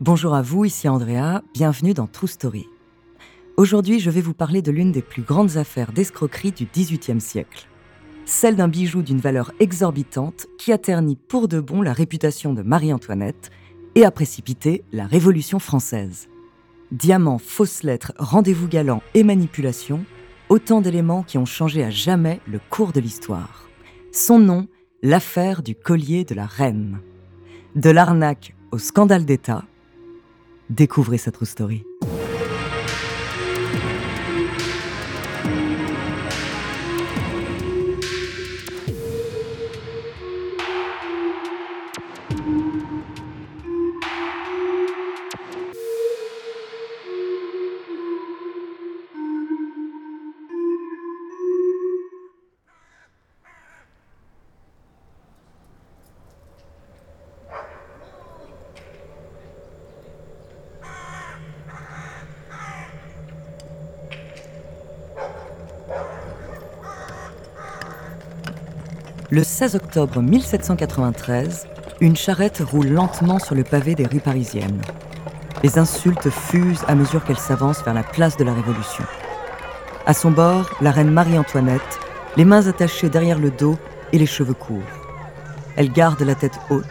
Bonjour à vous, ici Andrea, bienvenue dans True Story. Aujourd'hui, je vais vous parler de l'une des plus grandes affaires d'escroquerie du XVIIIe siècle. Celle d'un bijou d'une valeur exorbitante qui a terni pour de bon la réputation de Marie-Antoinette et a précipité la Révolution française. Diamants, fausses lettres, rendez-vous galants et manipulation, autant d'éléments qui ont changé à jamais le cours de l'histoire. Son nom, l'affaire du collier de la reine. De l'arnaque au scandale d'État, découvrez cette story. Le 16 octobre 1793, une charrette roule lentement sur le pavé des rues parisiennes. Les insultes fusent à mesure qu'elle s'avance vers la place de la Révolution. À son bord, la reine Marie-Antoinette, les mains attachées derrière le dos et les cheveux courts. Elle garde la tête haute,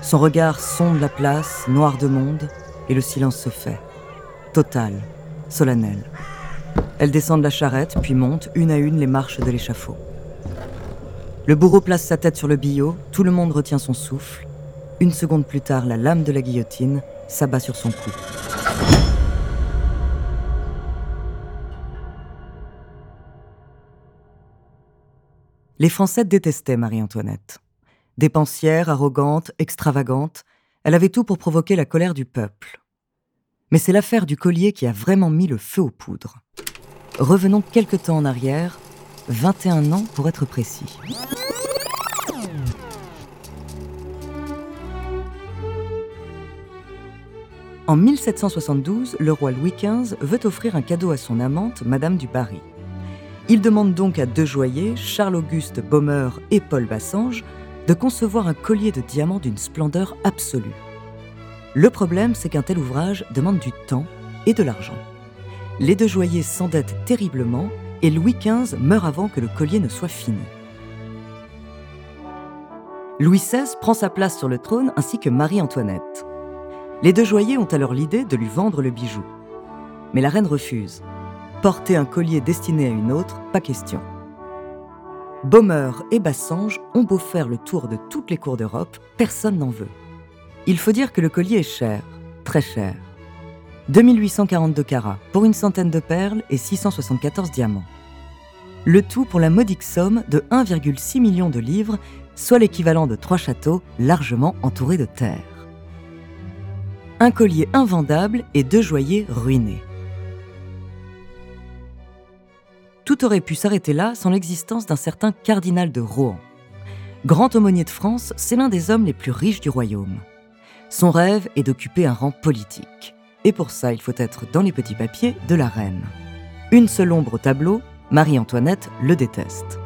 son regard sonde la place, noire de monde, et le silence se fait. Total, solennel. Elle descend de la charrette, puis monte une à une les marches de l'échafaud. Le bourreau place sa tête sur le billot, tout le monde retient son souffle. Une seconde plus tard, la lame de la guillotine s'abat sur son cou. Les Français détestaient Marie-Antoinette. Dépensière, arrogante, extravagante, elle avait tout pour provoquer la colère du peuple. Mais c'est l'affaire du collier qui a vraiment mis le feu aux poudres. Revenons quelque temps en arrière, 21 ans pour être précis. En 1772, le roi Louis XV veut offrir un cadeau à son amante, Madame du Barry. Il demande donc à deux joailliers, Charles-Auguste Baumer et Paul Bassange, de concevoir un collier de diamants d'une splendeur absolue. Le problème, c'est qu'un tel ouvrage demande du temps et de l'argent. Les deux joailliers s'endettent terriblement et Louis XV meurt avant que le collier ne soit fini. Louis XVI prend sa place sur le trône ainsi que Marie-Antoinette. Les deux joailliers ont alors l'idée de lui vendre le bijou. Mais la reine refuse. Porter un collier destiné à une autre, pas question. Baumer et Bassange ont beau faire le tour de toutes les cours d'Europe, personne n'en veut. Il faut dire que le collier est cher, très cher. 2842 carats pour une centaine de perles et 674 diamants. Le tout pour la modique somme de 1,6 million de livres, soit l'équivalent de trois châteaux largement entourés de terre un collier invendable et deux joailliers ruinés. Tout aurait pu s'arrêter là sans l'existence d'un certain cardinal de Rohan. Grand aumônier de France, c'est l'un des hommes les plus riches du royaume. Son rêve est d'occuper un rang politique. Et pour ça, il faut être dans les petits papiers de la reine. Une seule ombre au tableau, Marie-Antoinette le déteste.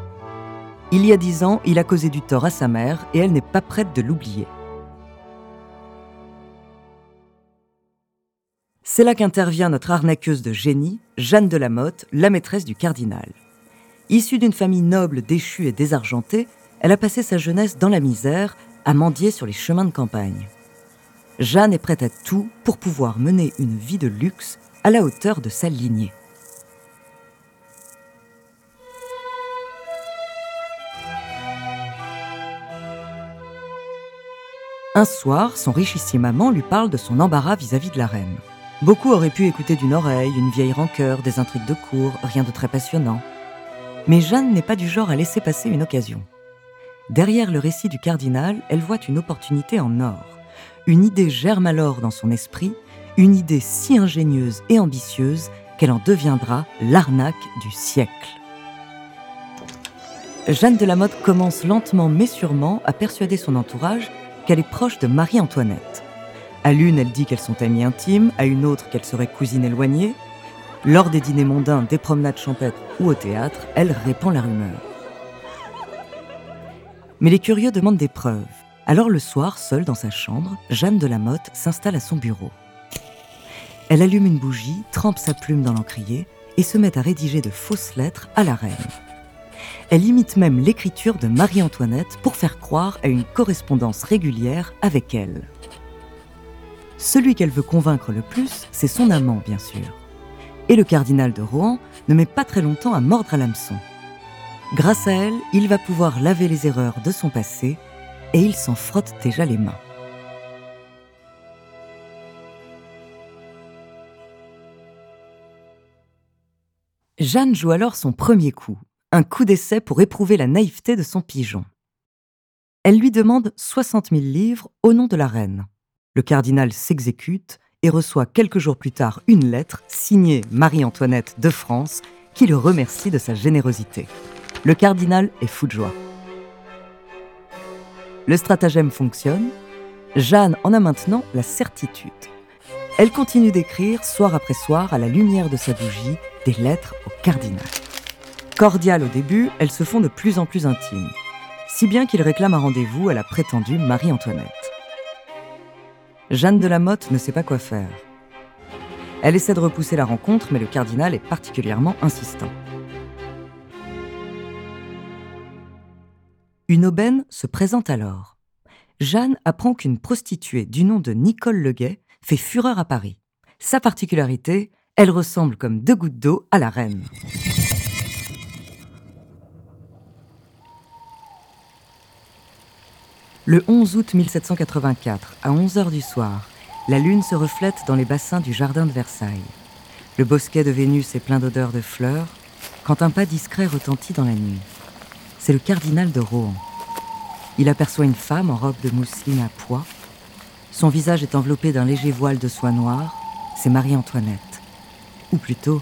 Il y a dix ans, il a causé du tort à sa mère et elle n'est pas prête de l'oublier. C'est là qu'intervient notre arnaqueuse de génie, Jeanne de la Motte, la maîtresse du cardinal. Issue d'une famille noble, déchue et désargentée, elle a passé sa jeunesse dans la misère, à mendier sur les chemins de campagne. Jeanne est prête à tout pour pouvoir mener une vie de luxe à la hauteur de sa lignée. Un soir, son richissime amant lui parle de son embarras vis-à-vis de la reine. Beaucoup auraient pu écouter d'une oreille, une vieille rancœur, des intrigues de cour, rien de très passionnant. Mais Jeanne n'est pas du genre à laisser passer une occasion. Derrière le récit du cardinal, elle voit une opportunité en or. Une idée germe alors dans son esprit, une idée si ingénieuse et ambitieuse qu'elle en deviendra l'arnaque du siècle. Jeanne de la Motte commence lentement mais sûrement à persuader son entourage qu'elle est proche de Marie-Antoinette. À l'une, elle dit qu'elles sont amies intimes, à une autre qu'elles seraient cousines éloignées. Lors des dîners mondains, des promenades champêtres ou au théâtre, elle répand la rumeur. Mais les curieux demandent des preuves. Alors le soir, seule dans sa chambre, Jeanne de la Motte s'installe à son bureau. Elle allume une bougie, trempe sa plume dans l'encrier et se met à rédiger de fausses lettres à la reine. Elle imite même l'écriture de Marie-Antoinette pour faire croire à une correspondance régulière avec elle. Celui qu'elle veut convaincre le plus, c'est son amant, bien sûr. Et le cardinal de Rohan ne met pas très longtemps à mordre à l'hameçon. Grâce à elle, il va pouvoir laver les erreurs de son passé et il s'en frotte déjà les mains. Jeanne joue alors son premier coup, un coup d'essai pour éprouver la naïveté de son pigeon. Elle lui demande 60 000 livres au nom de la reine. Le cardinal s'exécute et reçoit quelques jours plus tard une lettre signée Marie-Antoinette de France qui le remercie de sa générosité. Le cardinal est fou de joie. Le stratagème fonctionne. Jeanne en a maintenant la certitude. Elle continue d'écrire soir après soir à la lumière de sa bougie des lettres au cardinal. Cordiales au début, elles se font de plus en plus intimes, si bien qu'il réclame un rendez-vous à la prétendue Marie-Antoinette. Jeanne de la Motte ne sait pas quoi faire. Elle essaie de repousser la rencontre, mais le cardinal est particulièrement insistant. Une aubaine se présente alors. Jeanne apprend qu'une prostituée du nom de Nicole Leguet fait fureur à Paris. Sa particularité, elle ressemble comme deux gouttes d'eau à la reine. Le 11 août 1784, à 11h du soir, la lune se reflète dans les bassins du jardin de Versailles. Le bosquet de Vénus est plein d'odeurs de fleurs, quand un pas discret retentit dans la nuit. C'est le cardinal de Rohan. Il aperçoit une femme en robe de mousseline à pois. Son visage est enveloppé d'un léger voile de soie noire. C'est Marie-Antoinette. Ou plutôt,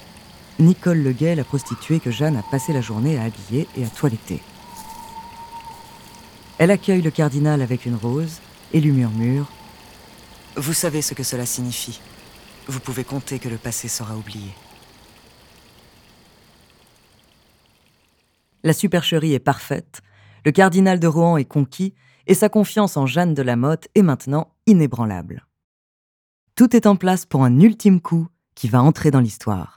Nicole Leguet, la prostituée que Jeanne a passé la journée à habiller et à toiletter. Elle accueille le cardinal avec une rose et lui murmure ⁇ Vous savez ce que cela signifie. Vous pouvez compter que le passé sera oublié. La supercherie est parfaite, le cardinal de Rohan est conquis et sa confiance en Jeanne de la Motte est maintenant inébranlable. Tout est en place pour un ultime coup qui va entrer dans l'histoire.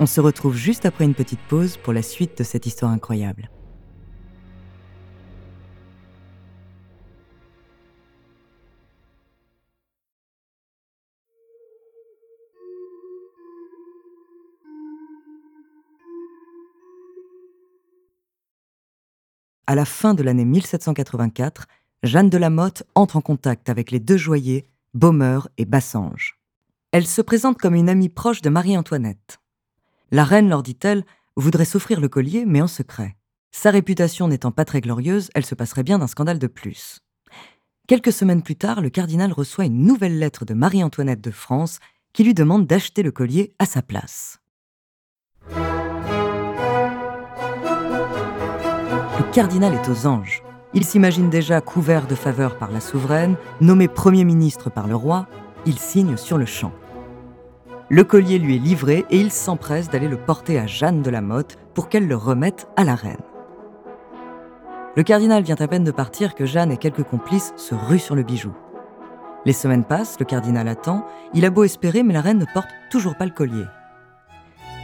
On se retrouve juste après une petite pause pour la suite de cette histoire incroyable. À la fin de l'année 1784, Jeanne de la Motte entre en contact avec les deux joailliers, Baumeur et Bassange. Elle se présente comme une amie proche de Marie-Antoinette. La reine, leur dit-elle, voudrait s'offrir le collier, mais en secret. Sa réputation n'étant pas très glorieuse, elle se passerait bien d'un scandale de plus. Quelques semaines plus tard, le cardinal reçoit une nouvelle lettre de Marie-Antoinette de France qui lui demande d'acheter le collier à sa place. Le cardinal est aux anges. Il s'imagine déjà couvert de faveurs par la souveraine, nommé Premier ministre par le roi, il signe sur le champ. Le collier lui est livré et il s'empresse d'aller le porter à Jeanne de la Motte pour qu'elle le remette à la reine. Le cardinal vient à peine de partir que Jeanne et quelques complices se ruent sur le bijou. Les semaines passent, le cardinal attend, il a beau espérer, mais la reine ne porte toujours pas le collier.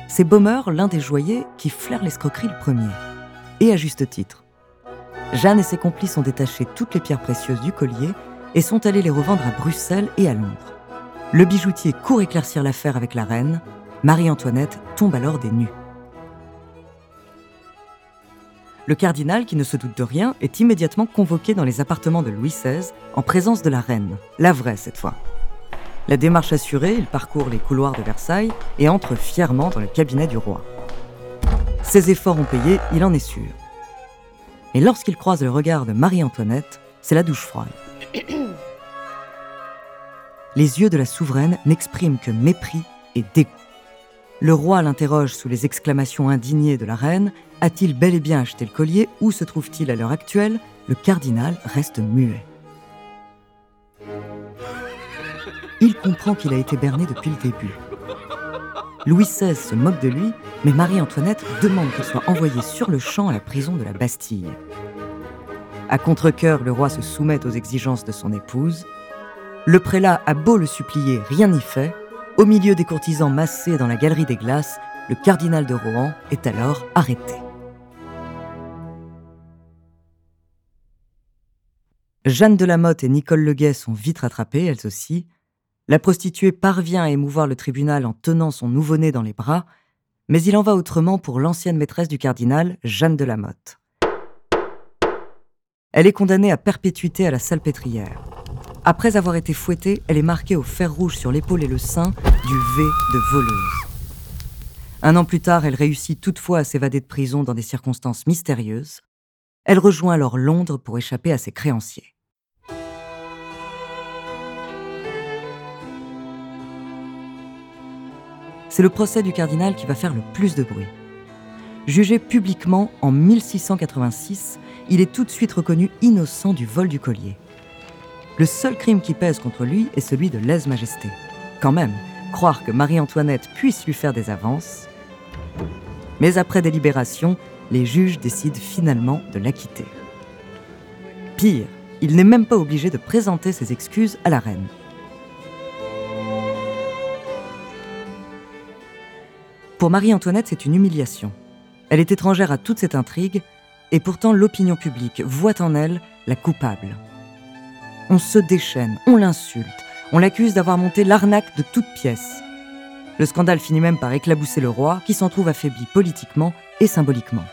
C'est Baumeur, l'un des joyers, qui flaire l'escroquerie le premier. Et à juste titre. Jeanne et ses complices ont détaché toutes les pierres précieuses du collier et sont allés les revendre à Bruxelles et à Londres. Le bijoutier court éclaircir l'affaire avec la reine. Marie-Antoinette tombe alors des nues. Le cardinal, qui ne se doute de rien, est immédiatement convoqué dans les appartements de Louis XVI en présence de la reine, la vraie cette fois. La démarche assurée, il parcourt les couloirs de Versailles et entre fièrement dans le cabinet du roi. Ses efforts ont payé, il en est sûr. Et lorsqu'il croise le regard de Marie-Antoinette, c'est la douche froide les yeux de la souveraine n'expriment que mépris et dégoût. Le roi l'interroge sous les exclamations indignées de la reine. A-t-il bel et bien acheté le collier? Où se trouve-t-il à l'heure actuelle? Le cardinal reste muet. Il comprend qu'il a été berné depuis le début. Louis XVI se moque de lui, mais Marie-Antoinette demande qu'il soit envoyé sur le champ à la prison de la Bastille. À contre-coeur, le roi se soumet aux exigences de son épouse. Le prélat a beau le supplier, rien n'y fait. Au milieu des courtisans massés dans la galerie des glaces, le cardinal de Rohan est alors arrêté. Jeanne de la Motte et Nicole Leguet sont vite rattrapées, elles aussi. La prostituée parvient à émouvoir le tribunal en tenant son nouveau-né dans les bras, mais il en va autrement pour l'ancienne maîtresse du cardinal, Jeanne de la Motte. Elle est condamnée à perpétuité à la salpêtrière. Après avoir été fouettée, elle est marquée au fer rouge sur l'épaule et le sein du V de voleuse. Un an plus tard, elle réussit toutefois à s'évader de prison dans des circonstances mystérieuses. Elle rejoint alors Londres pour échapper à ses créanciers. c'est le procès du cardinal qui va faire le plus de bruit. Jugé publiquement en 1686, il est tout de suite reconnu innocent du vol du collier. Le seul crime qui pèse contre lui est celui de lèse-majesté. Quand même, croire que Marie-Antoinette puisse lui faire des avances. Mais après délibération, les juges décident finalement de l'acquitter. Pire, il n'est même pas obligé de présenter ses excuses à la reine. Pour Marie-Antoinette, c'est une humiliation. Elle est étrangère à toute cette intrigue, et pourtant l'opinion publique voit en elle la coupable. On se déchaîne, on l'insulte, on l'accuse d'avoir monté l'arnaque de toutes pièces. Le scandale finit même par éclabousser le roi, qui s'en trouve affaibli politiquement et symboliquement.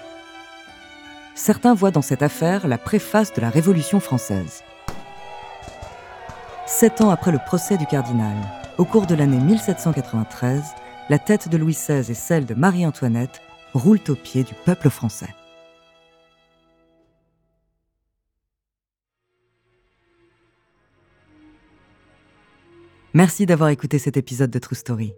Certains voient dans cette affaire la préface de la Révolution française. Sept ans après le procès du cardinal, au cours de l'année 1793, la tête de Louis XVI et celle de Marie-Antoinette roulent aux pieds du peuple français. Merci d'avoir écouté cet épisode de True Story.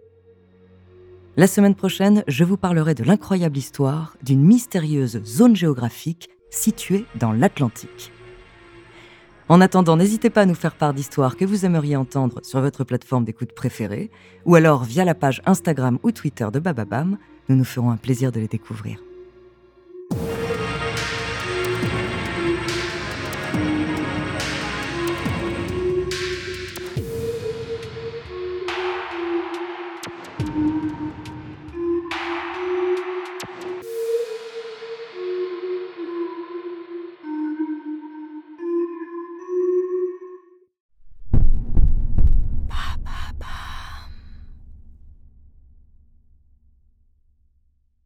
La semaine prochaine, je vous parlerai de l'incroyable histoire d'une mystérieuse zone géographique située dans l'Atlantique. En attendant, n'hésitez pas à nous faire part d'histoires que vous aimeriez entendre sur votre plateforme d'écoute préférée, ou alors via la page Instagram ou Twitter de Bababam. Nous nous ferons un plaisir de les découvrir.